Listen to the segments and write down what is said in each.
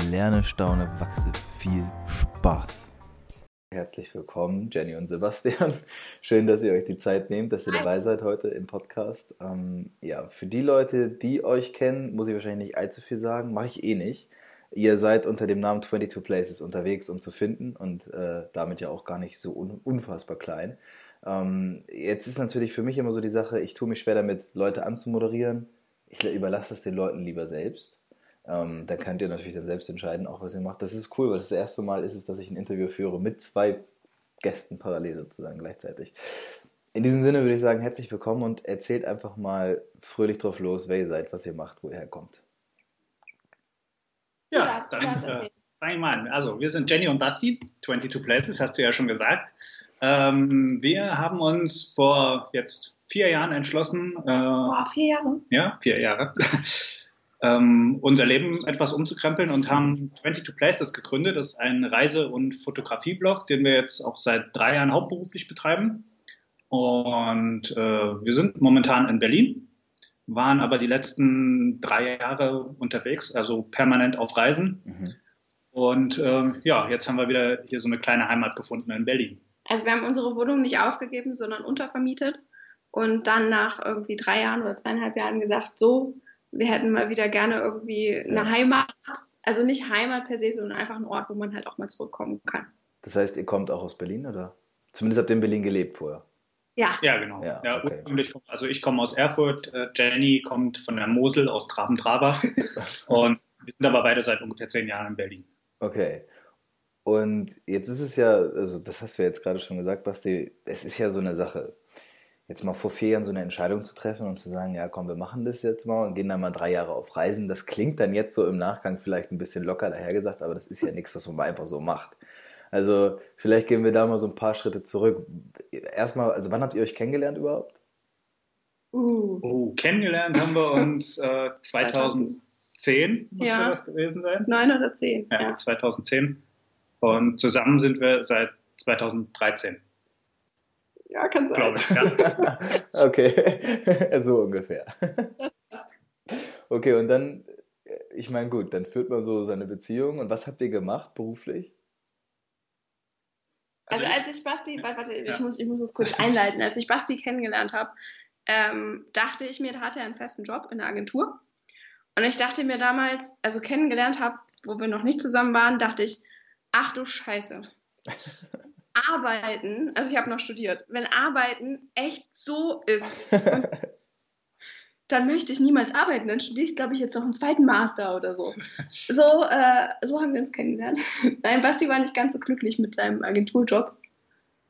Lerne, staune, wachse. Viel Spaß. Herzlich willkommen, Jenny und Sebastian. Schön, dass ihr euch die Zeit nehmt, dass ihr dabei seid heute im Podcast. Ähm, ja, für die Leute, die euch kennen, muss ich wahrscheinlich nicht allzu viel sagen, mache ich eh nicht. Ihr seid unter dem Namen 22 Places unterwegs, um zu finden und äh, damit ja auch gar nicht so un unfassbar klein. Ähm, jetzt ist natürlich für mich immer so die Sache, ich tue mich schwer damit, Leute anzumoderieren. Ich überlasse es den Leuten lieber selbst. Ähm, da könnt ihr natürlich dann selbst entscheiden, auch was ihr macht. Das ist cool, weil das, erste Mal ist es, dass ich ein Interview führe mit zwei Gästen parallel sozusagen gleichzeitig. In diesem Sinne würde ich sagen, herzlich willkommen und erzählt einfach mal fröhlich drauf los, wer ihr seid, was ihr macht, wo ihr herkommt. Ja, dann äh, fange ich mal an. Also, wir sind Jenny und Basti, 22 Places, hast du ja schon gesagt. Ähm, wir haben uns vor jetzt vier Jahren entschlossen. Äh, Boah, vier Jahre? Ja, vier Jahre ähm, unser Leben etwas umzukrempeln und haben 22 Places gegründet. Das ist ein Reise- und Fotografieblog, den wir jetzt auch seit drei Jahren hauptberuflich betreiben. Und äh, wir sind momentan in Berlin, waren aber die letzten drei Jahre unterwegs, also permanent auf Reisen. Mhm. Und äh, ja, jetzt haben wir wieder hier so eine kleine Heimat gefunden in Berlin. Also wir haben unsere Wohnung nicht aufgegeben, sondern untervermietet und dann nach irgendwie drei Jahren oder zweieinhalb Jahren gesagt, so, wir hätten mal wieder gerne irgendwie eine Heimat. Also nicht Heimat per se, sondern einfach ein Ort, wo man halt auch mal zurückkommen kann. Das heißt, ihr kommt auch aus Berlin, oder? Zumindest habt ihr in Berlin gelebt vorher. Ja. Ja, genau. Ja, ja okay. Also ich komme aus Erfurt, äh, Jenny kommt von der Mosel aus Traben-Trabach und wir sind aber beide seit ungefähr zehn Jahren in Berlin. Okay. Und jetzt ist es ja, also das hast du ja jetzt gerade schon gesagt, Basti, es ist ja so eine Sache jetzt mal vor vier Jahren so eine Entscheidung zu treffen und zu sagen, ja komm, wir machen das jetzt mal und gehen dann mal drei Jahre auf Reisen, das klingt dann jetzt so im Nachgang vielleicht ein bisschen locker dahergesagt, aber das ist ja nichts, was man einfach so macht. Also vielleicht gehen wir da mal so ein paar Schritte zurück. Erstmal, also wann habt ihr euch kennengelernt überhaupt? Uh. Oh, kennengelernt haben wir uns äh, 2010, muss ja. das gewesen sein? Neun oder zehn. Ja, ja, 2010. Und zusammen sind wir seit 2013. Ja, kann sein. Glaube ich, ja. okay, so ungefähr. Okay, und dann, ich meine, gut, dann führt man so seine Beziehung. Und was habt ihr gemacht beruflich? Also, als ich Basti, warte, ja. ich, muss, ich muss das kurz einleiten. Als ich Basti kennengelernt habe, ähm, dachte ich mir, da hat er einen festen Job in der Agentur. Und ich dachte mir damals, also kennengelernt habe, wo wir noch nicht zusammen waren, dachte ich, ach du Scheiße. Arbeiten, also ich habe noch studiert, wenn Arbeiten echt so ist, dann möchte ich niemals arbeiten. Dann studiere ich, glaube ich, jetzt noch einen zweiten Master oder so. So, äh, so haben wir uns kennengelernt. Nein, Basti war nicht ganz so glücklich mit seinem Agenturjob.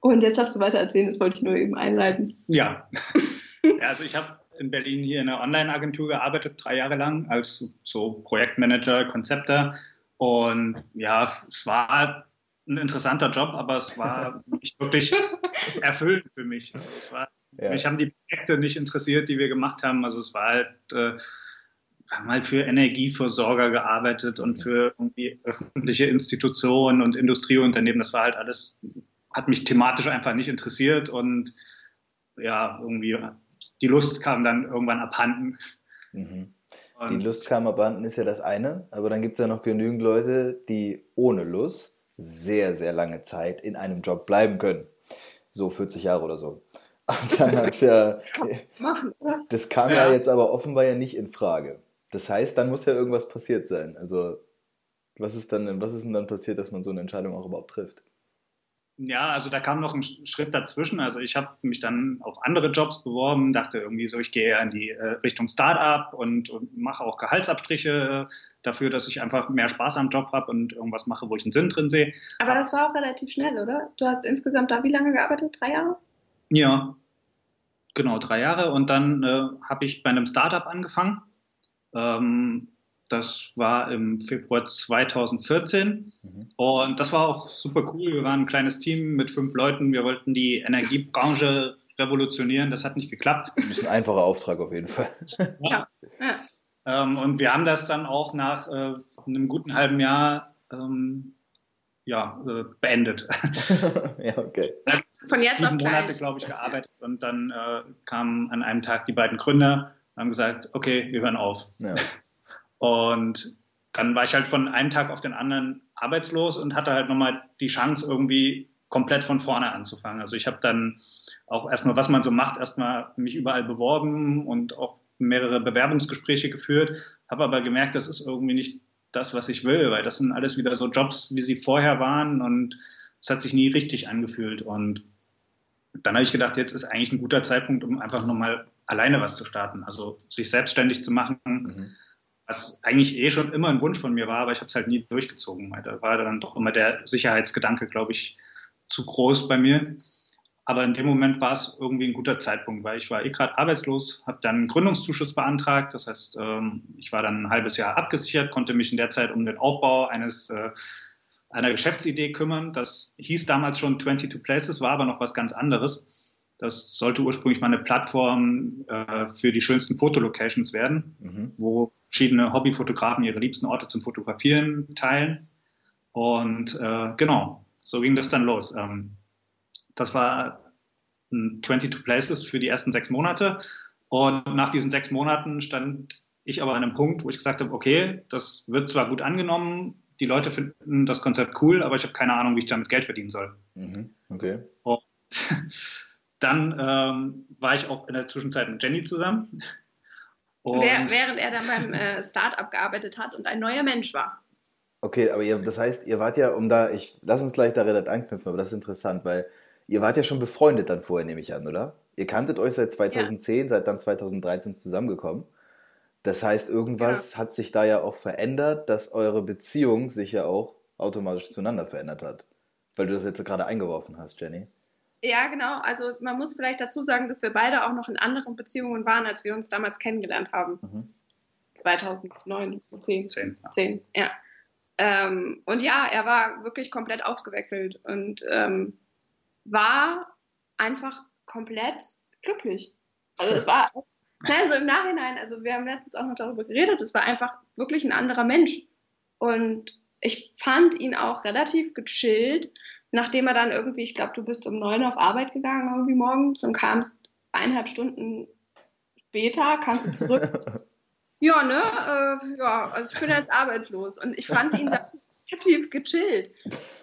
Und jetzt darfst du weiter erzählen, das wollte ich nur eben einleiten. Ja. ja also ich habe in Berlin hier in einer Online-Agentur gearbeitet, drei Jahre lang, als so Projektmanager, Konzepter. Und ja, es war ein interessanter Job, aber es war nicht wirklich erfüllend für mich. Also es war, ja. Mich haben die Projekte nicht interessiert, die wir gemacht haben. Also es war halt, äh, wir haben halt für Energieversorger gearbeitet und für irgendwie öffentliche Institutionen und Industrieunternehmen. Das war halt alles, hat mich thematisch einfach nicht interessiert und ja, irgendwie die Lust kam dann irgendwann abhanden. Mhm. Die Lust kam abhanden ist ja das eine, aber dann gibt es ja noch genügend Leute, die ohne Lust sehr, sehr lange Zeit in einem Job bleiben können. So 40 Jahre oder so. Und dann hat ja, das kam ja. ja jetzt aber offenbar ja nicht in Frage. Das heißt, dann muss ja irgendwas passiert sein. Also, was ist dann, was ist denn dann passiert, dass man so eine Entscheidung auch überhaupt trifft? Ja, also da kam noch ein Schritt dazwischen. Also ich habe mich dann auf andere Jobs beworben, dachte irgendwie so, ich gehe ja in die äh, Richtung Startup und, und mache auch Gehaltsabstriche dafür, dass ich einfach mehr Spaß am Job habe und irgendwas mache, wo ich einen Sinn drin sehe. Aber das war auch relativ schnell, oder? Du hast insgesamt da wie lange gearbeitet? Drei Jahre? Ja, genau, drei Jahre. Und dann äh, habe ich bei einem Startup angefangen. Ähm, Das war im Februar 2014 mhm. und das war auch super cool. Wir waren ein kleines Team mit fünf Leuten. Wir wollten die Energiebranche revolutionieren. Das hat nicht geklappt. Das ist ein einfacher Auftrag auf jeden Fall. Ja. ja. Ähm, und wir haben das dann auch nach äh, einem guten halben Jahr ähm, ja, äh, beendet. ja, okay. Von jetzt auf Monate, glaube ich, gearbeitet und dann äh, kamen an einem Tag die beiden Gründer und haben gesagt, okay, wir hören auf. Ja. Und dann war ich halt von einem Tag auf den anderen arbeitslos und hatte halt nochmal die Chance, irgendwie komplett von vorne anzufangen. Also ich habe dann auch erstmal, was man so macht, erstmal mich überall beworben und auch mehrere Bewerbungsgespräche geführt, habe aber gemerkt, das ist irgendwie nicht das, was ich will, weil das sind alles wieder so Jobs, wie sie vorher waren und es hat sich nie richtig angefühlt. Und dann habe ich gedacht, jetzt ist eigentlich ein guter Zeitpunkt, um einfach nochmal alleine was zu starten, also sich selbstständig zu machen, mhm. Was eigentlich eh schon immer ein Wunsch von mir war, aber ich habe es halt nie durchgezogen. Da war dann doch immer der Sicherheitsgedanke, glaube ich, zu groß bei mir. Aber in dem Moment war es irgendwie ein guter Zeitpunkt, weil ich war eh gerade arbeitslos, habe dann einen Gründungszuschuss beantragt. Das heißt, ähm, ich war dann ein halbes Jahr abgesichert, konnte mich in der Zeit um den Aufbau eines äh, einer Geschäftsidee kümmern. Das hieß damals schon 22 Places, war aber noch was ganz anderes. Das sollte ursprünglich mal eine Plattform äh, für die schönsten Fotolocations werden, mhm. wo verschiedene Hobbyfotografen ihre liebsten Orte zum Fotografieren teilen. Und äh, genau, so ging das dann los. Ähm, das war 22 Places für die ersten sechs Monate. Und nach diesen sechs Monaten stand ich aber an einem Punkt, wo ich gesagt habe, okay, das wird zwar gut angenommen, die Leute finden das Konzept cool, aber ich habe keine Ahnung, wie ich damit Geld verdienen soll. Mhm, okay. Und dann ähm, war ich auch in der Zwischenzeit mit Jenny zusammen. Während er dann beim äh, Startup gearbeitet hat und ein neuer Mensch war. Okay, aber ihr, das heißt, ihr wart ja, um da, ich lass uns gleich da relativ anknüpfen, aber das ist interessant, weil Ihr wart ja schon befreundet dann vorher, nehme ich an, oder? Ihr kanntet euch seit 2010, ja. seid dann 2013 zusammengekommen. Das heißt, irgendwas ja. hat sich da ja auch verändert, dass eure Beziehung sich ja auch automatisch zueinander verändert hat. Weil du das jetzt gerade eingeworfen hast, Jenny. Ja, genau. Also man muss vielleicht dazu sagen, dass wir beide auch noch in anderen Beziehungen waren, als wir uns damals kennengelernt haben. Mhm. 2009, 10. 10, ja. 10, ja. Ähm, und ja, er war wirklich komplett ausgewechselt. Und ähm, war einfach komplett glücklich. Also es war, also im Nachhinein, also wir haben letztens auch noch darüber geredet, es war einfach wirklich ein anderer Mensch. Und ich fand ihn auch relativ gechillt, nachdem er dann irgendwie, ich glaube, du bist um neun auf Arbeit gegangen irgendwie morgens und kamst eineinhalb Stunden später, kamst du zurück. ja, ne? Äh, ja, also ich bin jetzt arbeitslos. Und ich fand ihn da relativ gechillt.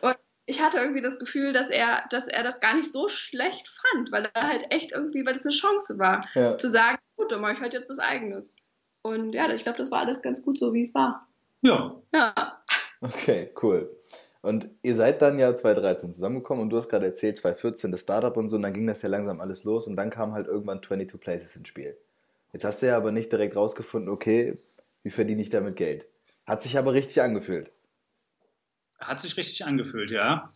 Und ich hatte irgendwie das Gefühl, dass er, dass er das gar nicht so schlecht fand, weil er halt echt irgendwie, weil das eine Chance war, ja. zu sagen, gut, dann mache ich halt jetzt was Eigenes. Und ja, ich glaube, das war alles ganz gut so, wie es war. Ja. Ja. Okay, cool. Und ihr seid dann ja 2013 zusammengekommen und du hast gerade erzählt, 2014 das Startup und so, und dann ging das ja langsam alles los und dann kam halt irgendwann 22 Places ins Spiel. Jetzt hast du ja aber nicht direkt rausgefunden, okay, wie verdiene ich damit Geld? Hat sich aber richtig angefühlt. Hat sich richtig angefühlt, ja.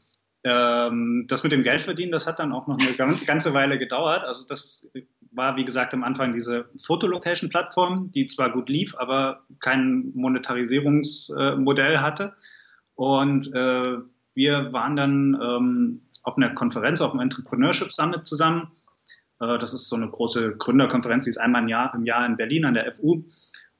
Ähm, das mit dem Geldverdienen, das hat dann auch noch eine ganze Weile gedauert. Also das war, wie gesagt, am Anfang diese Fotolocation-Plattform, die zwar gut lief, aber kein Monetarisierungsmodell hatte. Und äh, wir waren dann ähm, auf einer Konferenz, auf dem Entrepreneurship Summit zusammen. Äh, das ist so eine große Gründerkonferenz, die ist einmal im Jahr, im Jahr in Berlin an der FU.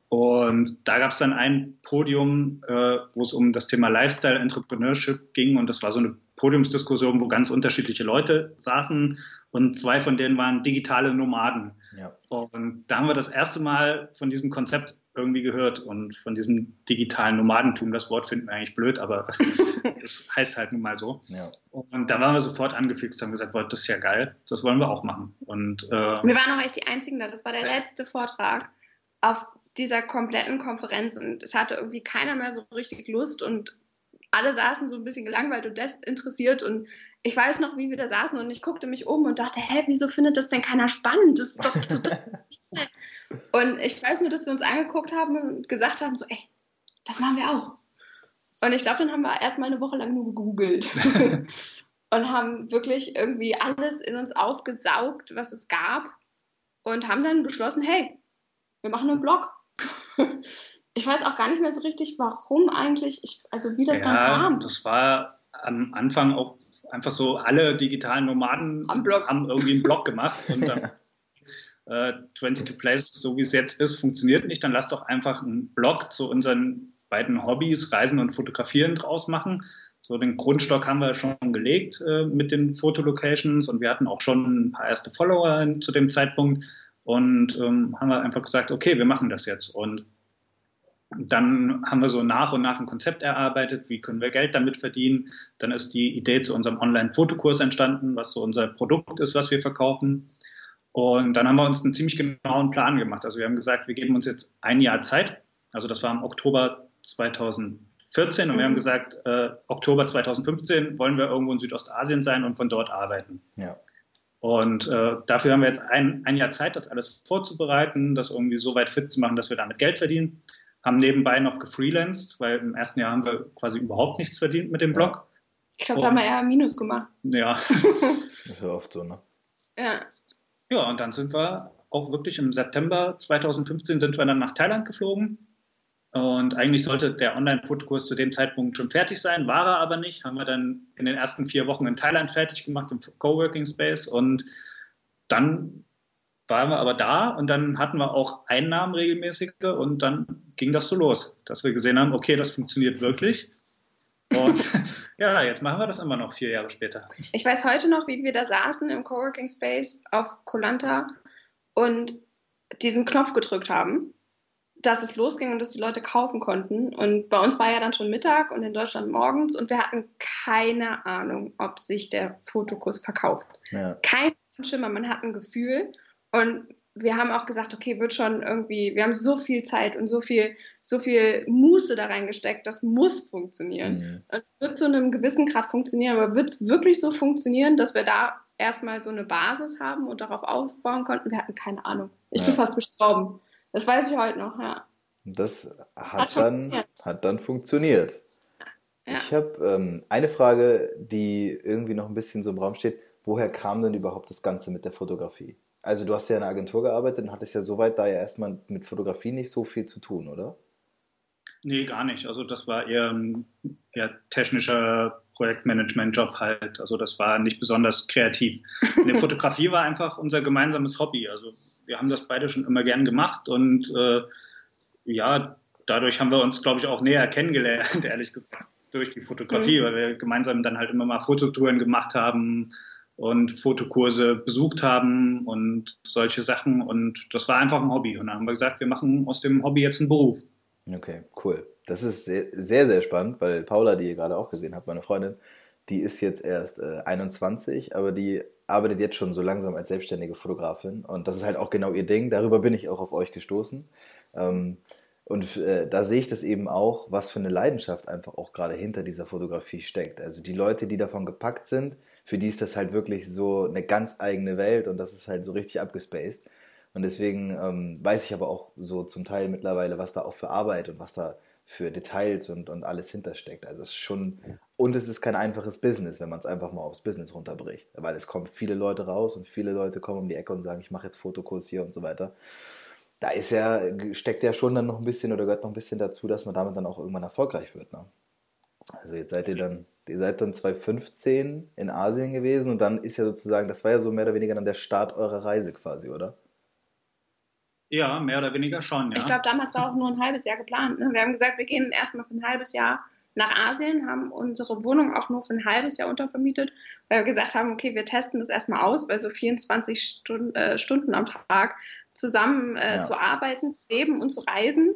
Und da gab es dann ein Podium, äh, wo es um das Thema Lifestyle Entrepreneurship ging. Und das war so eine Podiumsdiskussion, wo ganz unterschiedliche Leute saßen. Und zwei von denen waren digitale Nomaden. Ja. Und da haben wir das erste Mal von diesem Konzept irgendwie gehört und von diesem digitalen Nomadentum. Das Wort finden wir eigentlich blöd, aber es heißt halt nun mal so. Ja. Und da waren wir sofort angefixt, haben gesagt, boah, das ist ja geil, das wollen wir auch machen. Und, äh, wir waren auch echt die Einzigen da. Das war der letzte Vortrag auf dieser kompletten Konferenz und es hatte irgendwie keiner mehr so richtig Lust und alle saßen so ein bisschen gelangweilt und desinteressiert und ich weiß noch, wie wir da saßen und ich guckte mich um und dachte, hä, wieso findet das denn keiner spannend? Das ist doch total Und ich weiß nur, dass wir uns angeguckt haben und gesagt haben, so, ey, das machen wir auch. Und ich glaube, dann haben wir erstmal eine Woche lang nur gegoogelt und haben wirklich irgendwie alles in uns aufgesaugt, was es gab und haben dann beschlossen, hey, wir machen einen Blog. ich weiß auch gar nicht mehr so richtig, warum eigentlich, ich, also wie das ja, dann kam. Das war am Anfang auch einfach so, alle digitalen Nomaden haben irgendwie einen Blog gemacht und dann äh, 22 Places, so wie es jetzt ist, funktioniert nicht. Dann lass doch einfach einen Blog zu unseren beiden Hobbys, Reisen und Fotografieren draus machen. So den Grundstock haben wir schon gelegt äh, mit den Fotolocations und wir hatten auch schon ein paar erste Follower zu dem Zeitpunkt und ähm, haben wir einfach gesagt, okay, wir machen das jetzt. Und dann haben wir so nach und nach ein Konzept erarbeitet, wie können wir Geld damit verdienen. Dann ist die Idee zu unserem Online-Fotokurs entstanden, was so unser Produkt ist, was wir verkaufen. Und dann haben wir uns einen ziemlich genauen Plan gemacht. Also wir haben gesagt, wir geben uns jetzt ein Jahr Zeit. Also das war im Oktober 2014 und wir haben mhm. gesagt, äh, Oktober 2015 wollen wir irgendwo in Südostasien sein und von dort arbeiten. Ja. Und äh, dafür haben wir jetzt ein, ein Jahr Zeit, das alles vorzubereiten, das irgendwie so weit fit zu machen, dass wir damit Geld verdienen haben nebenbei noch gefreelanced, weil im ersten Jahr haben wir quasi überhaupt nichts verdient mit dem Blog. Ich glaube, da haben wir eher Minus gemacht. Ja. das ist ja oft so, ne? Ja. Ja, und dann sind wir auch wirklich im September 2015 sind wir dann nach Thailand geflogen. Und eigentlich sollte der Online-Fotokurs zu dem Zeitpunkt schon fertig sein, war er aber nicht. Haben wir dann in den ersten vier Wochen in Thailand fertig gemacht im Coworking Space und dann waren wir aber da und dann hatten wir auch Einnahmen regelmäßige und dann ging das so los, dass wir gesehen haben, okay, das funktioniert wirklich. Und ja, jetzt machen wir das immer noch vier Jahre später. Ich weiß heute noch, wie wir da saßen im Coworking Space auf Kolanta und diesen Knopf gedrückt haben, dass es losging und dass die Leute kaufen konnten. Und bei uns war ja dann schon Mittag und in Deutschland morgens und wir hatten keine Ahnung, ob sich der Fotokurs verkauft. Ja. Kein Schimmer, man hat ein Gefühl. Und wir haben auch gesagt, okay, wird schon irgendwie, wir haben so viel Zeit und so viel, so viel Muße da reingesteckt, das muss funktionieren. Mhm. Es wird zu einem gewissen Grad funktionieren, aber wird es wirklich so funktionieren, dass wir da erstmal so eine Basis haben und darauf aufbauen konnten? Wir hatten keine Ahnung. Ich ja. bin fast bestrauben. Das weiß ich heute noch, ja. Das hat, hat dann, hat dann funktioniert. Ja. Ich habe ähm, eine Frage, die irgendwie noch ein bisschen so im Raum steht. Woher kam denn überhaupt das Ganze mit der Fotografie? Also du hast ja in einer Agentur gearbeitet und hattest ja soweit da ja erstmal mit Fotografie nicht so viel zu tun, oder? Nee, gar nicht. Also das war eher ein eher technischer Projektmanagement-Job halt. Also das war nicht besonders kreativ. Die Fotografie war einfach unser gemeinsames Hobby. Also wir haben das beide schon immer gern gemacht und äh, ja, dadurch haben wir uns, glaube ich, auch näher kennengelernt, ehrlich gesagt, durch die Fotografie, mhm. weil wir gemeinsam dann halt immer mal Fototouren gemacht haben, und Fotokurse besucht haben und solche Sachen. Und das war einfach ein Hobby. Und dann haben wir gesagt, wir machen aus dem Hobby jetzt einen Beruf. Okay, cool. Das ist sehr, sehr, spannend, weil Paula, die ihr gerade auch gesehen habt, meine Freundin, die ist jetzt erst äh, 21, aber die arbeitet jetzt schon so langsam als selbstständige Fotografin. Und das ist halt auch genau ihr Ding. Darüber bin ich auch auf euch gestoßen. Ähm, und äh, da sehe ich das eben auch, was für eine Leidenschaft einfach auch gerade hinter dieser Fotografie steckt. Also die Leute, die davon gepackt sind, für die ist das halt wirklich so eine ganz eigene Welt und das ist halt so richtig abgespaced. Und deswegen ähm, weiß ich aber auch so zum Teil mittlerweile, was da auch für Arbeit und was da für Details und, und alles hintersteckt. Also es ist schon, und es ist kein einfaches Business, wenn man es einfach mal aufs Business runterbricht. Weil es kommen viele Leute raus und viele Leute kommen um die Ecke und sagen, ich mache jetzt Fotokurs hier und so weiter. Da ist ja, steckt ja schon dann noch ein bisschen oder gehört noch ein bisschen dazu, dass man damit dann auch irgendwann erfolgreich wird. Ne? Also jetzt seid ihr dann Ihr seid dann 2015 in Asien gewesen und dann ist ja sozusagen, das war ja so mehr oder weniger dann der Start eurer Reise quasi, oder? Ja, mehr oder weniger schon, ja. Ich glaube, damals war auch nur ein halbes Jahr geplant. Ne? Wir haben gesagt, wir gehen erstmal für ein halbes Jahr nach Asien, haben unsere Wohnung auch nur für ein halbes Jahr untervermietet, weil wir gesagt haben, okay, wir testen das erstmal aus, weil so 24 Stunden, äh, Stunden am Tag zusammen äh, ja. zu arbeiten, zu leben und zu reisen.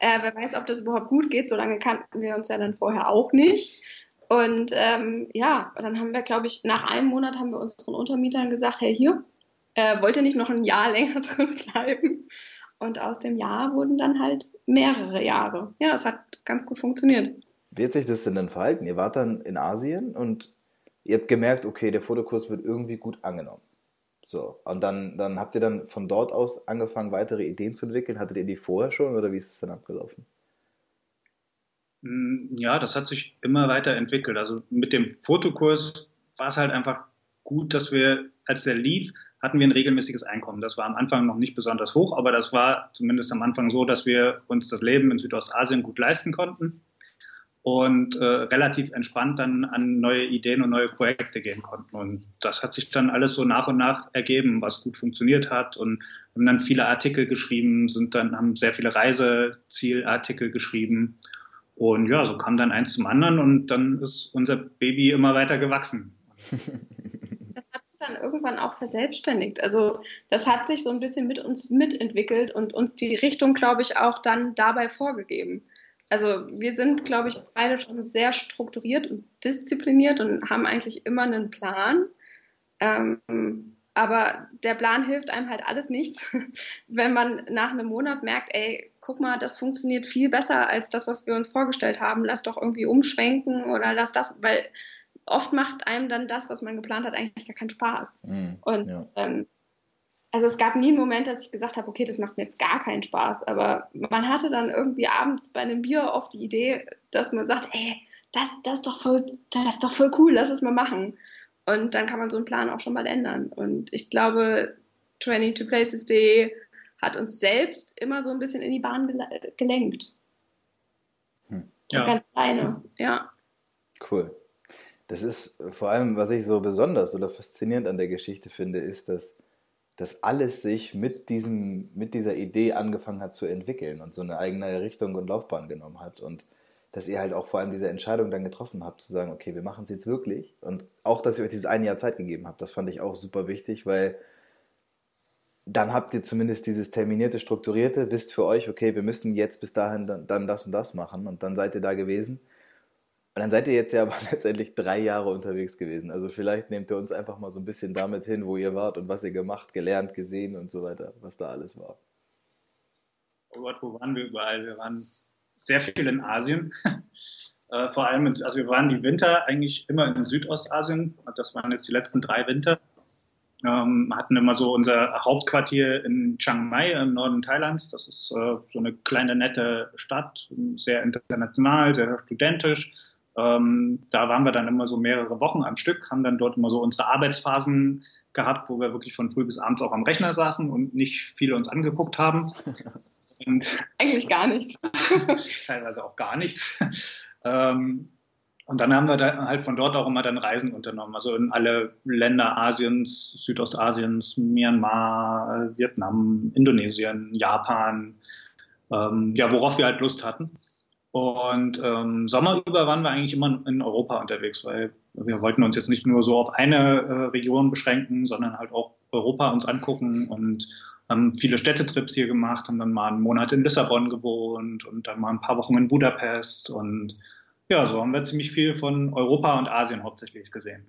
Äh, wer weiß, ob das überhaupt gut geht, so lange kannten wir uns ja dann vorher auch nicht. Und ähm, ja, dann haben wir, glaube ich, nach einem Monat haben wir unseren Untermietern gesagt, hey, hier, äh, wollt ihr nicht noch ein Jahr länger drin bleiben? Und aus dem Jahr wurden dann halt mehrere Jahre. Ja, es hat ganz gut funktioniert. Wie hat sich das denn verhalten? Ihr wart dann in Asien und ihr habt gemerkt, okay, der Fotokurs wird irgendwie gut angenommen. So, und dann, dann habt ihr dann von dort aus angefangen, weitere Ideen zu entwickeln. Hattet ihr die vorher schon oder wie ist es dann abgelaufen? Hm, ja, das hat sich immer weiter entwickelt. Also mit dem Fotokurs war es halt einfach gut, dass wir, als der lief, hatten wir ein regelmäßiges Einkommen. Das war am Anfang noch nicht besonders hoch, aber das war zumindest am Anfang so, dass wir uns das Leben in Südostasien gut leisten konnten und äh, relativ entspannt dann an neue Ideen und neue Projekte gehen konnten. Und das hat sich dann alles so nach und nach ergeben, was gut funktioniert hat und haben dann viele Artikel geschrieben, sind dann haben sehr viele Reisezielartikel geschrieben und ja, so kam dann eins zum anderen und dann ist unser Baby immer weiter gewachsen. Das hat sich dann irgendwann auch verselbstständigt. Also das hat sich so ein bisschen mit uns mitentwickelt und uns die Richtung, glaube ich, auch dann dabei vorgegeben. Also wir sind, glaube ich, beide schon sehr strukturiert und diszipliniert und haben eigentlich immer einen Plan. Ähm, aber der Plan hilft einem halt alles nichts, wenn man nach einem Monat merkt, ey, guck mal, das funktioniert viel besser als das, was wir uns vorgestellt haben. Lass doch irgendwie umschwenken oder lass das, weil oft macht einem dann das, was man geplant hat, eigentlich gar keinen Spaß. Mhm, und ja. ähm, also es gab nie einen Moment, dass ich gesagt habe, okay, das macht mir jetzt gar keinen Spaß. Aber man hatte dann irgendwie abends bei einem Bier oft die Idee, dass man sagt, ey, das, das ist doch voll, das ist doch voll cool, lass es mal machen. Und dann kann man so einen Plan auch schon mal ändern. Und ich glaube, 22places.de hat uns selbst immer so ein bisschen in die Bahn gelenkt. Hm. Ja. Ganz kleine, ja. Cool. Das ist vor allem, was ich so besonders oder faszinierend an der Geschichte finde, ist, dass das alles sich mit, diesem, mit dieser Idee angefangen hat zu entwickeln und so eine eigene Richtung und Laufbahn genommen hat. Und dass ihr halt auch vor allem diese Entscheidung dann getroffen habt, zu sagen, okay, wir machen es jetzt wirklich. Und auch, dass ihr euch dieses eine Jahr Zeit gegeben habt, das fand ich auch super wichtig, weil dann habt ihr zumindest dieses terminierte, strukturierte, wisst für euch, okay, wir müssen jetzt bis dahin dann, dann das und das machen und dann seid ihr da gewesen. Und dann seid ihr jetzt ja aber letztendlich drei Jahre unterwegs gewesen. Also vielleicht nehmt ihr uns einfach mal so ein bisschen damit hin, wo ihr wart und was ihr gemacht, gelernt, gesehen und so weiter, was da alles war. Oh Gott, wo waren wir überall? Wir waren sehr viel in Asien. äh, vor allem, also wir waren die Winter eigentlich immer in Südostasien. Das waren jetzt die letzten drei Winter. Ähm, hatten immer so unser Hauptquartier in Chiang Mai im Norden Thailands. Das ist äh, so eine kleine nette Stadt, sehr international, sehr studentisch. Ähm, da waren wir dann immer so mehrere Wochen am Stück, haben dann dort immer so unsere Arbeitsphasen gehabt, wo wir wirklich von früh bis abends auch am Rechner saßen und nicht viele uns angeguckt haben. Und Eigentlich gar nichts. teilweise auch gar nichts. Ähm, und dann haben wir da halt von dort auch immer dann Reisen unternommen, also in alle Länder Asiens, Südostasiens, Myanmar, Vietnam, Indonesien, Japan, ähm, ja, worauf wir halt Lust hatten. Und ähm, Sommer über waren wir eigentlich immer in Europa unterwegs, weil wir wollten uns jetzt nicht nur so auf eine äh, Region beschränken, sondern halt auch Europa uns angucken und haben viele Städtetrips hier gemacht, haben dann mal einen Monat in Lissabon gewohnt und dann mal ein paar Wochen in Budapest und ja, so haben wir ziemlich viel von Europa und Asien hauptsächlich gesehen.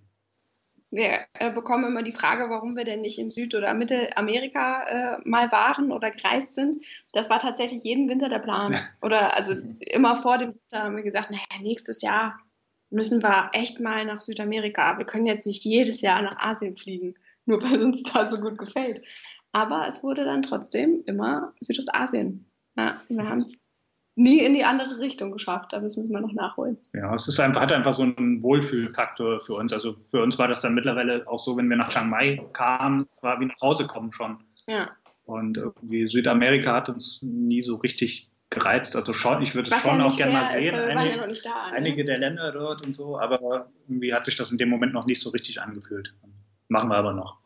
Wir äh, bekommen immer die Frage, warum wir denn nicht in Süd- oder Mittelamerika äh, mal waren oder gereist sind. Das war tatsächlich jeden Winter der Plan. Oder also immer vor dem Winter haben wir gesagt, naja, nächstes Jahr müssen wir echt mal nach Südamerika. Wir können jetzt nicht jedes Jahr nach Asien fliegen, nur weil uns da so gut gefällt. Aber es wurde dann trotzdem immer Südostasien. Ja, wir haben nie in die andere Richtung geschafft, aber das müssen wir noch nachholen. Ja, es ist einfach, hat einfach so einen Wohlfühlfaktor für uns. Also für uns war das dann mittlerweile auch so, wenn wir nach Chiang Mai kamen, war wie nach Hause kommen schon. Ja. Und irgendwie Südamerika hat uns nie so richtig gereizt. Also schon, ich würde es schon auch gerne mal sehen. Einige, ja da, ne? einige, der Länder dort und so, aber irgendwie hat sich das in dem Moment noch nicht so richtig angefühlt. Machen wir aber noch.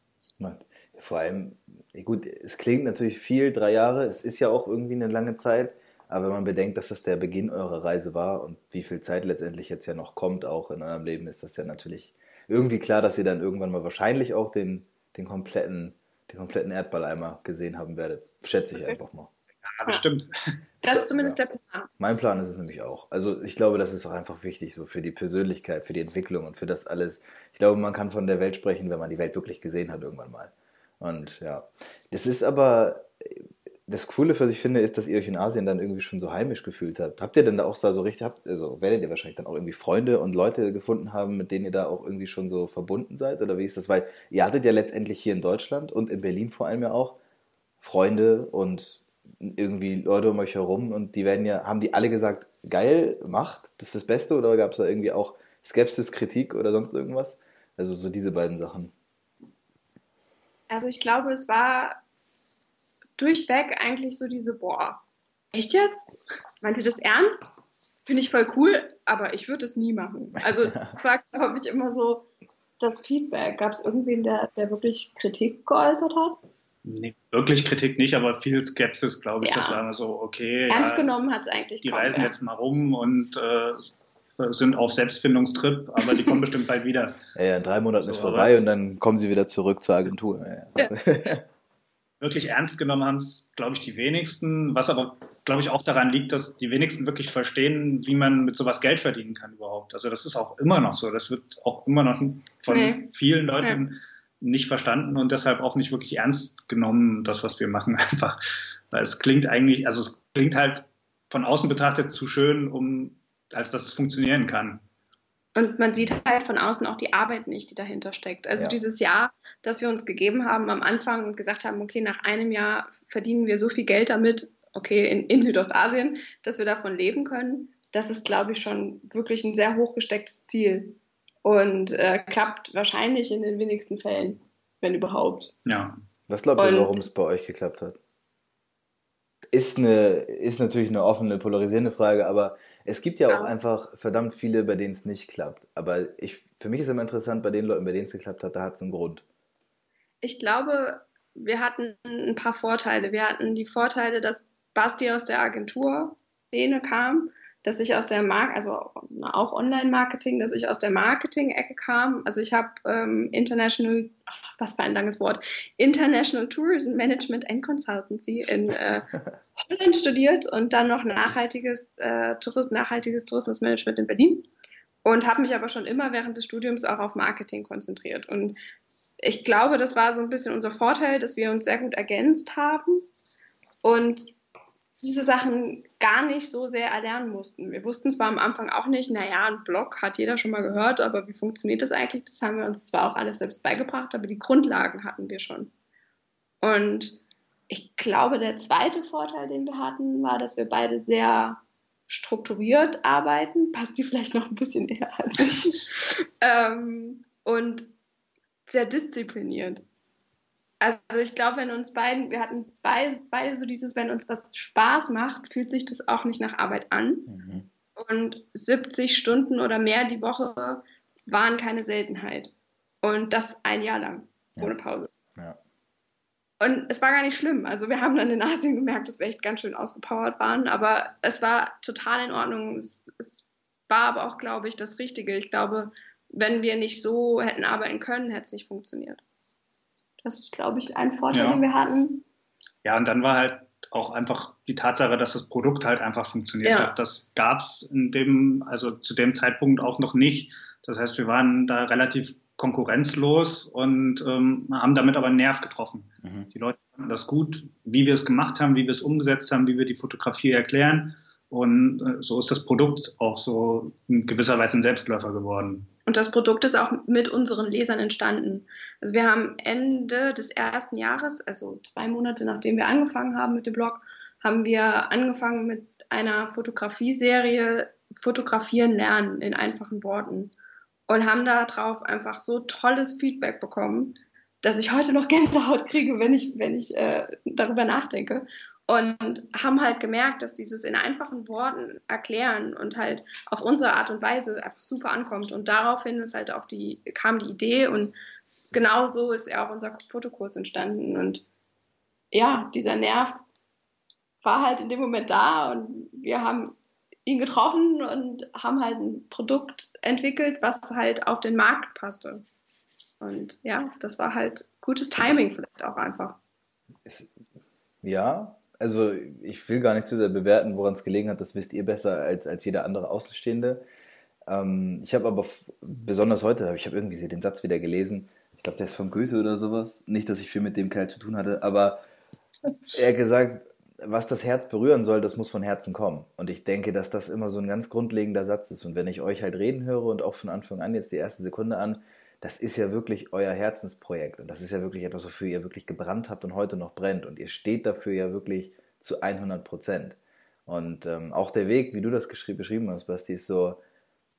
Vor allem, gut, es klingt natürlich viel, drei Jahre, es ist ja auch irgendwie eine lange Zeit, aber wenn man bedenkt, dass das der Beginn eurer Reise war und wie viel Zeit letztendlich jetzt ja noch kommt, auch in eurem Leben, ist das ja natürlich irgendwie klar, dass ihr dann irgendwann mal wahrscheinlich auch den, den kompletten, den kompletten Erdballeimer gesehen haben werdet. Schätze ich einfach mal. Ja, bestimmt. Das ist zumindest der Plan. Mein Plan ist es nämlich auch. Also ich glaube, das ist auch einfach wichtig, so für die Persönlichkeit, für die Entwicklung und für das alles. Ich glaube, man kann von der Welt sprechen, wenn man die Welt wirklich gesehen hat irgendwann mal. Und ja, es ist aber das Coole, was ich finde, ist, dass ihr euch in Asien dann irgendwie schon so heimisch gefühlt habt. Habt ihr denn da auch so richtig, habt, also werdet ihr wahrscheinlich dann auch irgendwie Freunde und Leute gefunden haben, mit denen ihr da auch irgendwie schon so verbunden seid? Oder wie ist das? Weil ihr hattet ja letztendlich hier in Deutschland und in Berlin vor allem ja auch Freunde und irgendwie Leute um euch herum und die werden ja, haben die alle gesagt, geil, macht, das ist das Beste oder gab es da irgendwie auch Skepsis, Kritik oder sonst irgendwas? Also so diese beiden Sachen. Also ich glaube, es war durchweg eigentlich so diese, boah, echt jetzt? Meint ihr das ernst? Finde ich voll cool, aber ich würde es nie machen. Also war, glaube ich, immer so das Feedback. Gab es irgendwen, der, der wirklich Kritik geäußert hat? Nee, wirklich Kritik nicht, aber viel Skepsis, glaube ich. Ja. Das war immer so, okay. Ernst ja, genommen hat es eigentlich Die reisen jetzt mal rum und äh, sind auf Selbstfindungstrip, aber die kommen bestimmt bald wieder. Ja, ja in drei Monaten so, ist vorbei und dann kommen sie wieder zurück zur Agentur. Ja. wirklich ernst genommen haben es, glaube ich, die wenigsten, was aber, glaube ich, auch daran liegt, dass die wenigsten wirklich verstehen, wie man mit sowas Geld verdienen kann überhaupt. Also das ist auch immer noch so. Das wird auch immer noch von nee. vielen Leuten nee. nicht verstanden und deshalb auch nicht wirklich ernst genommen, das, was wir machen, einfach. Weil es klingt eigentlich, also es klingt halt von außen betrachtet zu schön, um als dass es funktionieren kann. Und man sieht halt von außen auch die Arbeit nicht, die dahinter steckt. Also ja. dieses Jahr, das wir uns gegeben haben am Anfang und gesagt haben, okay, nach einem Jahr verdienen wir so viel Geld damit, okay, in, in Südostasien, dass wir davon leben können, das ist, glaube ich, schon wirklich ein sehr hochgestecktes Ziel. Und äh, klappt wahrscheinlich in den wenigsten Fällen, wenn überhaupt. Ja. Was glaubt ihr, warum es bei euch geklappt hat? Ist, eine, ist natürlich eine offene, polarisierende Frage, aber es gibt ja, ja. auch einfach verdammt viele, bei denen es nicht klappt. Aber ich, für mich ist immer interessant, bei den Leuten, bei denen es geklappt hat, da hat es einen Grund. Ich glaube, wir hatten ein paar Vorteile. Wir hatten die Vorteile, dass Basti aus der Agentur-Szene kam, dass ich aus der Mark, also auch Online-Marketing, dass ich aus der Marketing-Ecke kam. Also ich habe ähm, International, was für ein langes Wort, International Tourism Management and Consultancy in äh, Holland studiert und dann noch nachhaltiges, äh, nachhaltiges Tourismusmanagement in Berlin und habe mich aber schon immer während des Studiums auch auf Marketing konzentriert. Und ich glaube, das war so ein bisschen unser Vorteil, dass wir uns sehr gut ergänzt haben und diese Sachen gar nicht so sehr erlernen mussten. Wir wussten zwar am Anfang auch nicht, naja, ein Blog hat jeder schon mal gehört, aber wie funktioniert das eigentlich? Das haben wir uns zwar auch alles selbst beigebracht, aber die Grundlagen hatten wir schon. Und ich glaube, der zweite Vorteil, den wir hatten, war, dass wir beide sehr strukturiert arbeiten. Passt die vielleicht noch ein bisschen eher als ich. ähm, und sehr diszipliniert. Also ich glaube, wenn uns beiden, wir hatten beide, beide so dieses, wenn uns was Spaß macht, fühlt sich das auch nicht nach Arbeit an. Mhm. Und 70 Stunden oder mehr die Woche waren keine Seltenheit. Und das ein Jahr lang, ja. ohne Pause. Ja. Und es war gar nicht schlimm. Also wir haben dann in Asien gemerkt, dass wir echt ganz schön ausgepowert waren. Aber es war total in Ordnung. Es, es war aber auch, glaube ich, das Richtige. Ich glaube, wenn wir nicht so hätten arbeiten können, hätte es nicht funktioniert. Das ist, glaube ich, ein Vorteil, ja. den wir hatten. Ja, und dann war halt auch einfach die Tatsache, dass das Produkt halt einfach funktioniert ja. hat. Das gab es in dem, also zu dem Zeitpunkt auch noch nicht. Das heißt, wir waren da relativ konkurrenzlos und ähm, haben damit aber einen Nerv getroffen. Mhm. Die Leute fanden das gut, wie wir es gemacht haben, wie wir es umgesetzt haben, wie wir die Fotografie erklären. Und äh, so ist das Produkt auch so in gewisser Weise ein Selbstläufer geworden. Und das Produkt ist auch mit unseren Lesern entstanden. Also wir haben Ende des ersten Jahres, also zwei Monate nachdem wir angefangen haben mit dem Blog, haben wir angefangen mit einer Fotografieserie Fotografieren lernen in einfachen Worten und haben darauf einfach so tolles Feedback bekommen, dass ich heute noch Gänsehaut kriege, wenn ich, wenn ich äh, darüber nachdenke und haben halt gemerkt, dass dieses in einfachen Worten erklären und halt auf unsere Art und Weise einfach super ankommt. Und daraufhin ist halt auch die, kam die Idee und genau so ist ja auch unser Fotokurs entstanden. Und ja, dieser Nerv war halt in dem Moment da und wir haben ihn getroffen und haben halt ein Produkt entwickelt, was halt auf den Markt passte. Und ja, das war halt gutes Timing vielleicht auch einfach. Ja, also ich will gar nicht zu sehr bewerten, woran es gelegen hat, das wisst ihr besser als, als jeder andere Außenstehende. Ähm, ich habe aber besonders heute, ich habe irgendwie den Satz wieder gelesen, ich glaube, der ist von Goethe oder sowas. Nicht, dass ich viel mit dem Kerl zu tun hatte, aber er hat gesagt, was das Herz berühren soll, das muss von Herzen kommen. Und ich denke, dass das immer so ein ganz grundlegender Satz ist. Und wenn ich euch halt reden höre und auch von Anfang an, jetzt die erste Sekunde an, das ist ja wirklich euer Herzensprojekt und das ist ja wirklich etwas, wofür ihr wirklich gebrannt habt und heute noch brennt und ihr steht dafür ja wirklich zu 100 Prozent. Und ähm, auch der Weg, wie du das beschrieben hast, Basti, ist so,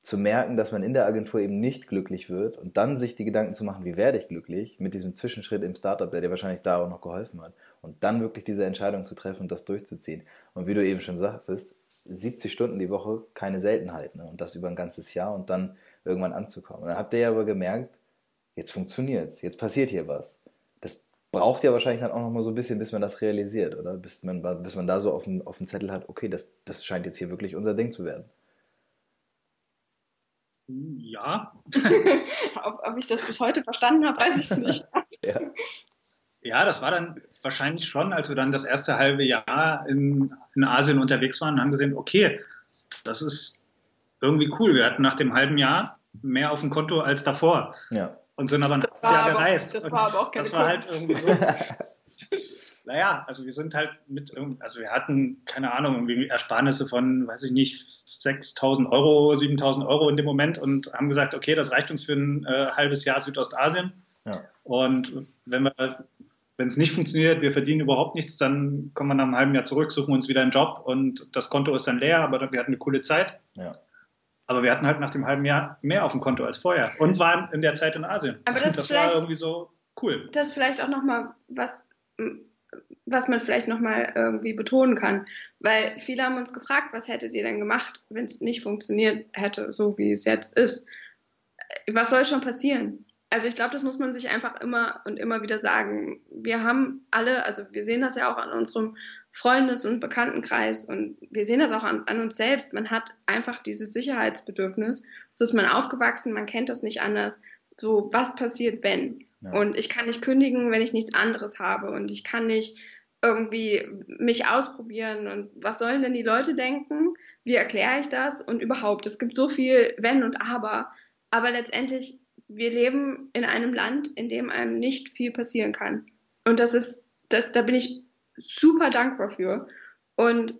zu merken, dass man in der Agentur eben nicht glücklich wird und dann sich die Gedanken zu machen, wie werde ich glücklich, mit diesem Zwischenschritt im Startup, der dir wahrscheinlich da auch noch geholfen hat. Und dann wirklich diese Entscheidung zu treffen und das durchzuziehen. Und wie du eben schon sagtest, 70 Stunden die Woche keine Seltenheit. Ne? Und das über ein ganzes Jahr und dann irgendwann anzukommen. Und dann habt ihr ja aber gemerkt, jetzt funktioniert es, jetzt passiert hier was. Das braucht ja wahrscheinlich dann auch noch mal so ein bisschen, bis man das realisiert, oder? Bis man, bis man da so auf dem, auf dem Zettel hat, okay, das, das scheint jetzt hier wirklich unser Ding zu werden. Ja. ob, ob, ich das bis heute verstanden habe, weiß ich nicht. ja. ja, das war dann wahrscheinlich schon, als wir dann das erste halbe Jahr in, in Asien unterwegs waren, haben gesehen, okay, das ist irgendwie cool. Wir hatten nach dem halben Jahr mehr auf dem Konto als davor. Ja. Und sind aber ein halbes Jahr aber, gereist. Das war aber auch keine Das war halt irgendwie so. naja, also wir sind halt mit, also wir hatten, keine Ahnung, irgendwie Ersparnisse von, weiß ich nicht, 6.000 Euro, 7.000 Euro in dem Moment und haben gesagt, okay, das reicht uns für ein äh, halbes Jahr Südostasien. Ja. Und wenn wir, wenn es nicht funktioniert, wir verdienen überhaupt nichts, dann kommen wir nach einem halben Jahr zurück, suchen uns wieder einen Job und das Konto ist dann leer, aber wir hatten eine coole Zeit. Ja. Aber wir hatten halt nach dem halben Jahr mehr auf dem Konto als vorher und waren in der Zeit in Asien. Aber das, das war irgendwie so cool. Das ist vielleicht auch nochmal was, was man vielleicht nochmal irgendwie betonen kann. Weil viele haben uns gefragt, was hättet ihr denn gemacht, wenn es nicht funktioniert hätte, so wie es jetzt ist. Was soll schon passieren? Also ich glaube, das muss man sich einfach immer und immer wieder sagen. Wir haben alle, also wir sehen das ja auch an unserem Freundes- und Bekanntenkreis und wir sehen das auch an, an, uns selbst. Man hat einfach dieses Sicherheitsbedürfnis. So ist man aufgewachsen, man kennt das nicht anders. So, was passiert, wenn? Ja. Und ich kann nicht kündigen, wenn ich nichts anderes habe und ich kann nicht irgendwie mich ausprobieren und was sollen denn die Leute denken? Wie erkläre ich das? Und überhaupt, es gibt so viel Wenn und Aber, aber letztendlich, wir leben in einem Land, in dem einem nicht viel passieren kann. Und das ist, das, da bin ich super dankbar für. Und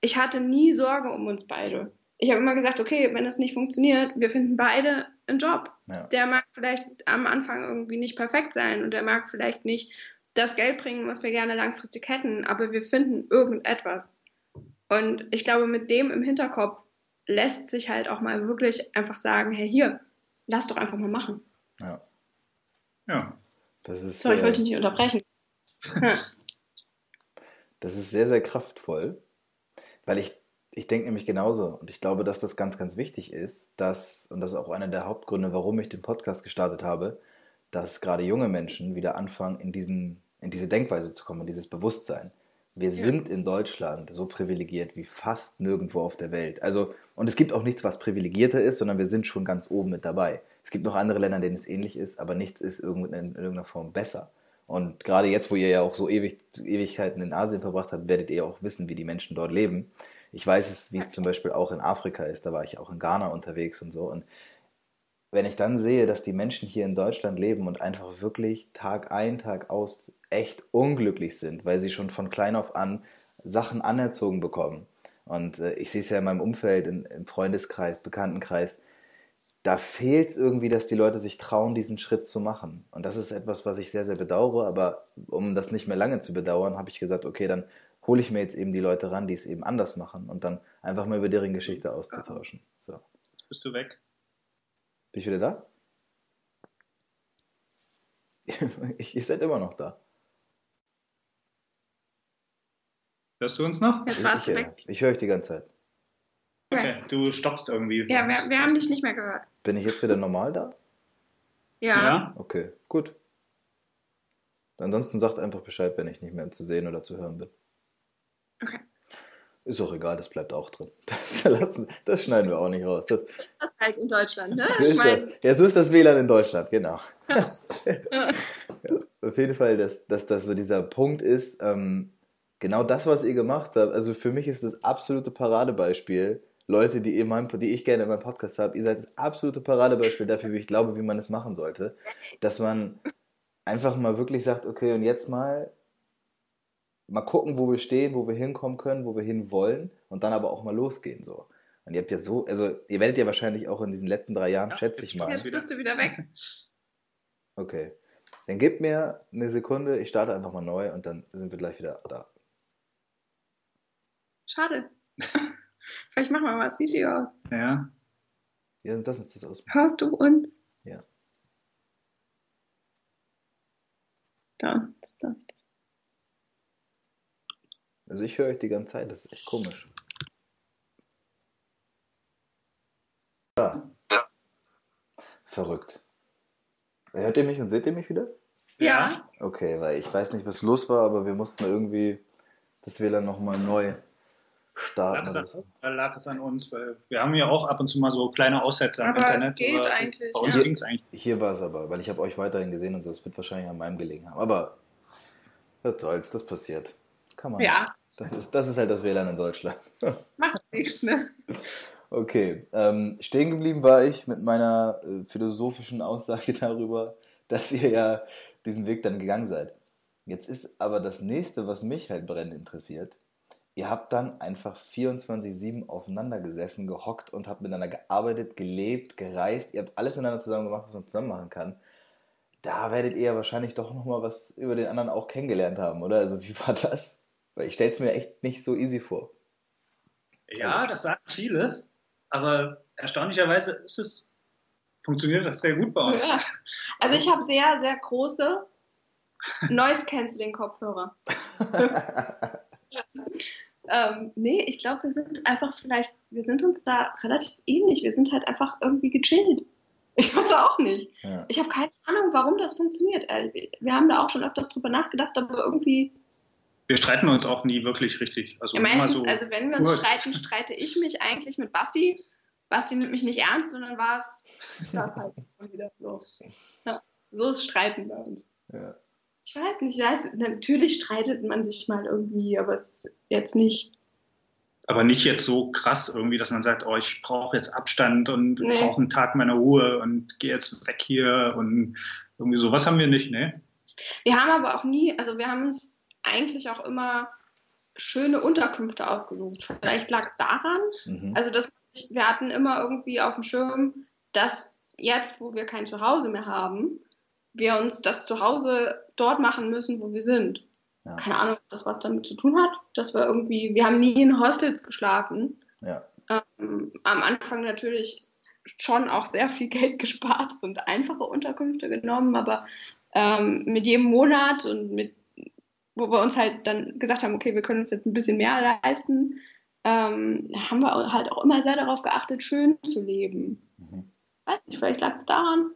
ich hatte nie Sorge um uns beide. Ich habe immer gesagt, okay, wenn es nicht funktioniert, wir finden beide einen Job. Ja. Der mag vielleicht am Anfang irgendwie nicht perfekt sein und der mag vielleicht nicht das Geld bringen, was wir gerne langfristig hätten, aber wir finden irgendetwas. Und ich glaube, mit dem im Hinterkopf lässt sich halt auch mal wirklich einfach sagen, hey, hier, lass doch einfach mal machen. Ja. Ja. Das ist, Sorry, ich wollte dich nicht unterbrechen. Das ist sehr, sehr kraftvoll, weil ich, ich denke nämlich genauso und ich glaube, dass das ganz, ganz wichtig ist, dass, und das ist auch einer der Hauptgründe, warum ich den Podcast gestartet habe, dass gerade junge Menschen wieder anfangen, in, diesen, in diese Denkweise zu kommen, in dieses Bewusstsein. Wir ja. sind in Deutschland so privilegiert wie fast nirgendwo auf der Welt. Also, und es gibt auch nichts, was privilegierter ist, sondern wir sind schon ganz oben mit dabei. Es gibt noch andere Länder, in denen es ähnlich ist, aber nichts ist in irgendeiner Form besser. Und gerade jetzt, wo ihr ja auch so ewig, Ewigkeiten in Asien verbracht habt, werdet ihr auch wissen, wie die Menschen dort leben. Ich weiß es, wie es zum Beispiel auch in Afrika ist. Da war ich auch in Ghana unterwegs und so. Und wenn ich dann sehe, dass die Menschen hier in Deutschland leben und einfach wirklich Tag ein, Tag aus echt unglücklich sind, weil sie schon von klein auf an Sachen anerzogen bekommen. Und äh, ich sehe es ja in meinem Umfeld, im Freundeskreis, Bekanntenkreis, da fehlt es irgendwie, dass die Leute sich trauen, diesen Schritt zu machen. Und das ist etwas, was ich sehr, sehr bedauere. Aber um das nicht mehr lange zu bedauern, habe ich gesagt, okay, dann hole ich mir jetzt eben die Leute ran, die es eben anders machen und dann einfach mal über deren Geschichte auszutauschen. So. Jetzt bist du weg. Bin ich wieder da? ich, ihr seid immer noch da. Hörst du uns noch? Jetzt warst ich, du weg. Ich höre euch die ganze Zeit. Okay, du stoppst irgendwie. Ja, wir, wir haben dich nicht mehr gehört. Bin ich jetzt wieder normal da? Ja. Ja. Okay, gut. Ansonsten sagt einfach Bescheid, wenn ich nicht mehr zu sehen oder zu hören bin. Okay. Ist auch egal, das bleibt auch drin. Das, lassen, das schneiden wir auch nicht raus. Das, ist das halt in Deutschland, ne? So Ich ist mein, das. Ja, so ist das WLAN in Deutschland, genau. Ja. ja, auf jeden Fall, dass, dass das so dieser Punkt ist, ähm, genau das, was ihr gemacht habt, also für mich ist das absolute Paradebeispiel. Leute, die, mein, die ich gerne in meinem Podcast habe, ihr seid das absolute Paradebeispiel dafür, wie ich glaube, wie man es machen sollte. Dass man einfach mal wirklich sagt, okay, und jetzt mal mal gucken, wo wir stehen, wo wir hinkommen können, wo wir hinwollen und dann aber auch mal losgehen so. Und ihr habt ja so, also ihr werdet ja wahrscheinlich auch in diesen letzten drei Jahren, Ja, schätze ich mal. Jetzt bist du wieder weg. Okay. Dann gebt mir eine Sekunde, ich starte einfach mal neu und dann sind wir gleich wieder da. Schade. Vielleicht machen wir mal das Video aus. Ja. Ja, das ist das aus. Hörst du uns? Ja. Da, da ist das. Also ich höre euch die ganze Zeit, das ist echt komisch. Ja. Verrückt. Hört ihr mich und seht ihr mich wieder? Ja. Okay, weil ich weiß nicht, was los war, aber wir mussten irgendwie das WLAN nochmal neu starten. Lag oder es, lag es an uns, weil wir haben ja auch ab und zu mal so kleine Aussätze am Aber es Internet. geht aber eigentlich, Bei uns ja. ging es eigentlich. Hier war es aber, weil ich habe euch weiterhin gesehen und so, es wird wahrscheinlich an meinem gelegen haben. Aber was soll's, das passiert. Kann man. Ja, Das ist, das ist halt das WLAN in Deutschland. macht nichts, ne? Okay, ähm, stehen geblieben war ich mit meiner äh, philosophischen Aussage darüber, dass ihr ja diesen Weg dann gegangen seid. Jetzt ist aber das nächste, was mich halt brennend interessiert. Ihr habt dann einfach 24-7 aufeinander gesessen, gehockt und habt miteinander gearbeitet, gelebt, gereist. Ihr habt alles miteinander zusammen gemacht, was man zusammen machen kann. Da werdet ihr ja wahrscheinlich doch nochmal was über den anderen auch kennengelernt haben, oder? Also wie war das? Weil ich stelle es mir echt nicht so easy vor. Ja, das sagen viele, aber erstaunlicherweise ist es, funktioniert das sehr gut bei uns. Ja. Also ich habe sehr, sehr große Noise-Canceling-Kopfhörer. ähm, nee, ich glaube, wir sind einfach vielleicht, wir sind uns da relativ ähnlich. Wir sind halt einfach irgendwie gechillt. Ich weiß auch nicht. Ja. Ich habe keine Ahnung, warum das funktioniert. Äh, Wir haben da auch schon öfters drüber nachgedacht, aber irgendwie, Wir streiten uns auch nie wirklich richtig. Also ja, meistens, so, also wenn wir uns Gut. streiten, streite ich mich eigentlich mit Basti. Basti nimmt mich nicht ernst, sondern war es das halt wieder so. Ja, so ist Streiten bei uns. Ja. Ich weiß nicht, ich weiß, natürlich streitet man sich mal irgendwie, aber es ist jetzt nicht. aber nicht jetzt so krass irgendwie, dass man sagt, oh, ich brauche jetzt Abstand und Nee. brauche einen Tag meiner Ruhe und gehe jetzt weg hier und irgendwie sowas haben wir nicht, ne? Wir haben aber auch nie, also wir haben uns eigentlich auch immer schöne Unterkünfte ausgesucht. Vielleicht lag es daran, Mhm. also dass wir hatten immer irgendwie auf dem Schirm, dass jetzt, wo wir kein Zuhause mehr haben, wir uns das Zuhause dort machen müssen, wo wir sind. Ja. Keine Ahnung, ob das was damit zu tun hat. Dass wir irgendwie, wir haben nie in Hostels geschlafen. Ja. Ähm, am Anfang natürlich schon auch sehr viel Geld gespart und einfache Unterkünfte genommen, aber ähm, mit jedem Monat und mit, wo wir uns halt dann gesagt haben, okay, wir können uns jetzt ein bisschen mehr leisten, ähm, haben wir halt auch immer sehr darauf geachtet, schön zu leben. Mhm. Weiß nicht, vielleicht lag es daran,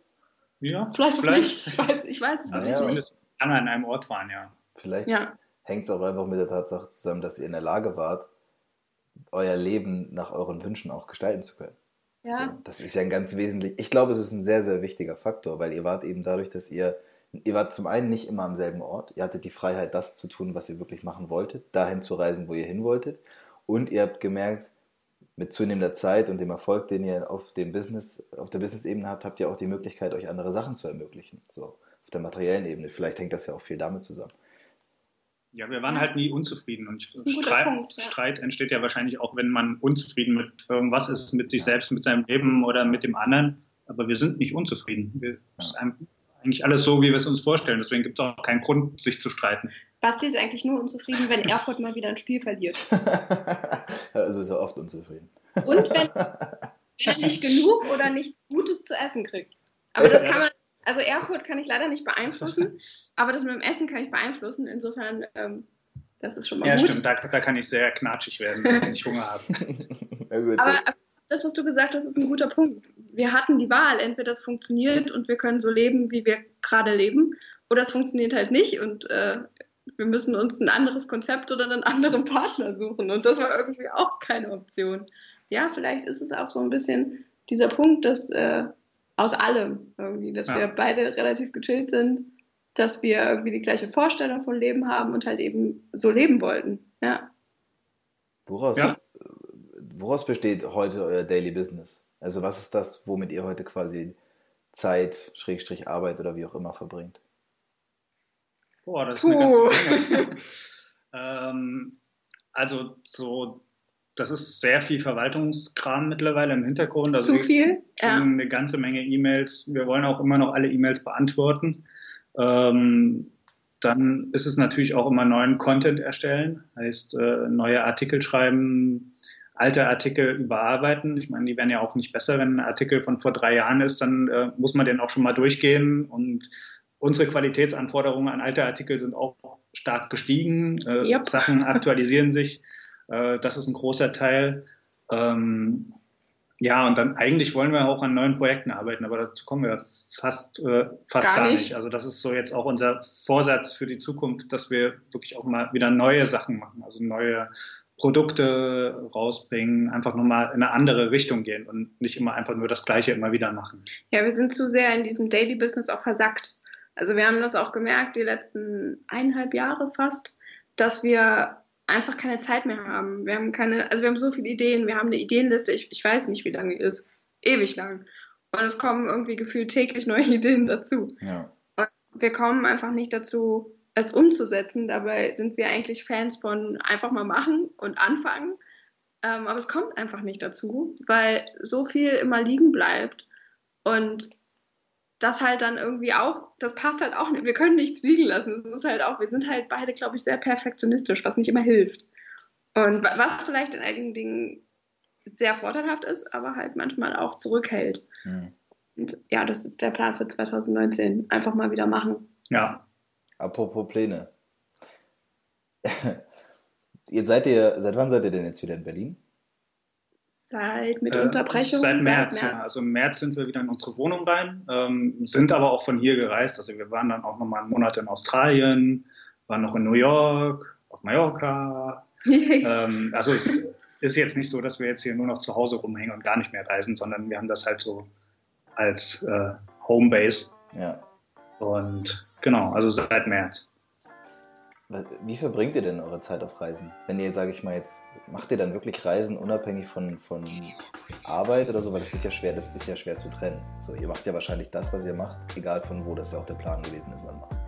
Ja, vielleicht auch nicht. Ich weiß, ich weiß es Also Ja, nicht. zumindest lange an einem Ort waren, ja. Vielleicht Ja, hängt es auch einfach mit der Tatsache zusammen, dass ihr in der Lage wart, euer Leben nach euren Wünschen auch gestalten zu können. ja. So, das ist ja ein ganz wesentlich. Ich glaube, es ist ein sehr, sehr wichtiger Faktor, weil ihr wart eben dadurch, dass ihr, ihr wart zum einen nicht immer am selben Ort. Ihr hattet die Freiheit, das zu tun, was ihr wirklich machen wolltet, dahin zu reisen, wo ihr hin wolltet. Und ihr habt gemerkt, mit zunehmender Zeit und dem Erfolg, den ihr auf dem Business, auf der Business-Ebene habt, habt ihr auch die Möglichkeit, euch andere Sachen zu ermöglichen. So, auf der materiellen Ebene. Vielleicht hängt das ja auch viel damit zusammen. Ja, wir waren halt nie unzufrieden und Streit, Punkt, ja. Streit entsteht ja wahrscheinlich auch, wenn man unzufrieden mit irgendwas ist, mit sich selbst, mit seinem Leben oder mit dem anderen. Aber wir sind nicht unzufrieden. Wir, ein- eigentlich alles so, wie wir es uns vorstellen. Deswegen gibt es auch keinen Grund, sich zu streiten. Basti ist eigentlich nur unzufrieden, wenn Erfurt mal wieder ein Spiel verliert. also ist er oft unzufrieden. Und wenn, wenn er nicht genug oder nicht Gutes zu essen kriegt. Aber das kann man, also Erfurt kann ich leider nicht beeinflussen, aber das mit dem Essen kann ich beeinflussen. Insofern, ähm, das ist schon mal Ja, gut. stimmt, da, da kann ich sehr knatschig werden, wenn ich Hunger habe. Ja, Aber das- das, was du gesagt hast, ist ein guter Punkt. Wir hatten die Wahl, entweder das funktioniert und wir können so leben, wie wir gerade leben, oder es funktioniert halt nicht und äh, wir müssen uns ein anderes Konzept oder einen anderen Partner suchen. Und das war irgendwie auch keine Option. Ja, vielleicht ist es auch so ein bisschen dieser Punkt, dass äh, aus allem irgendwie, dass Ja. wir beide relativ gechillt sind, dass wir irgendwie die gleiche Vorstellung von Leben haben und halt eben so leben wollten. Ja. Woraus, Ja. woraus besteht heute euer Daily Business? Also was ist das, womit ihr heute quasi Zeit, Schrägstrich Arbeit oder wie auch immer verbringt? Boah, das ist eine Puh. ganze Menge. ähm, also so, das ist sehr viel Verwaltungskram mittlerweile im Hintergrund. Also Zu wir viel? Ja. eine ganze Menge E-Mails. Wir wollen auch immer noch alle E-Mails beantworten. Ähm, dann ist es natürlich auch immer neuen Content erstellen, heißt äh, neue Artikel schreiben, alte Artikel überarbeiten. Ich meine, die werden ja auch nicht besser, wenn ein Artikel von vor drei Jahren ist, dann äh, muss man den auch schon mal durchgehen und unsere Qualitätsanforderungen an alte Artikel sind auch stark gestiegen. Äh, yep. Sachen aktualisieren sich. Äh, das ist ein großer Teil. Ähm, ja, und dann eigentlich wollen wir auch an neuen Projekten arbeiten, aber dazu kommen wir fast, äh, fast gar, gar nicht. nicht. Also das ist so jetzt auch unser Vorsatz für die Zukunft, dass wir wirklich auch mal wieder neue Sachen machen, also neue Produkte rausbringen, einfach nochmal in eine andere Richtung gehen und nicht immer einfach nur das Gleiche immer wieder machen. Ja, wir sind zu sehr in diesem Daily Business auch versackt. Also wir haben das auch gemerkt, die letzten eineinhalb Jahre fast, dass wir einfach keine Zeit mehr haben. Wir haben keine, also wir haben so viele Ideen, wir haben eine Ideenliste, ich, ich weiß nicht, wie lange die ist. Ewig lang. Und es kommen irgendwie gefühlt täglich neue Ideen dazu. Ja. Und wir kommen einfach nicht dazu, es umzusetzen. Dabei sind wir eigentlich Fans von einfach mal machen und anfangen. Ähm, aber es kommt einfach nicht dazu, weil so viel immer liegen bleibt. Und das halt dann irgendwie auch, das passt halt auch nicht. Wir können nichts liegen lassen. Das ist halt auch, wir sind halt beide, glaube ich, sehr perfektionistisch, was nicht immer hilft. Und was vielleicht in einigen Dingen sehr vorteilhaft ist, aber halt manchmal auch zurückhält. Mhm. Und ja, das ist der Plan für 2019. Einfach mal wieder machen. Ja. Apropos Pläne. Jetzt seid ihr, seit wann seid ihr denn jetzt wieder in Berlin? Seit mit äh, Unterbrechung? Seit März, seit März. Ja. Also im März sind wir wieder in unsere Wohnung rein, ähm, sind aber auch von hier gereist. Also wir waren dann auch nochmal einen Monat in Australien, waren noch in New York, auf Mallorca. ähm, also es ist jetzt nicht so, dass wir jetzt hier nur noch zu Hause rumhängen und gar nicht mehr reisen, sondern wir haben das halt so als äh, Homebase. Ja. Und genau, also seit März. Wie verbringt ihr denn eure Zeit auf Reisen? Wenn ihr, sage ich mal, jetzt macht ihr dann wirklich Reisen unabhängig von, von Arbeit oder so? Weil das wird ja schwer, das ist ja schwer zu trennen. So, ihr macht ja wahrscheinlich das, was ihr macht, egal von wo, das ist ja auch der Plan gewesen, den man macht.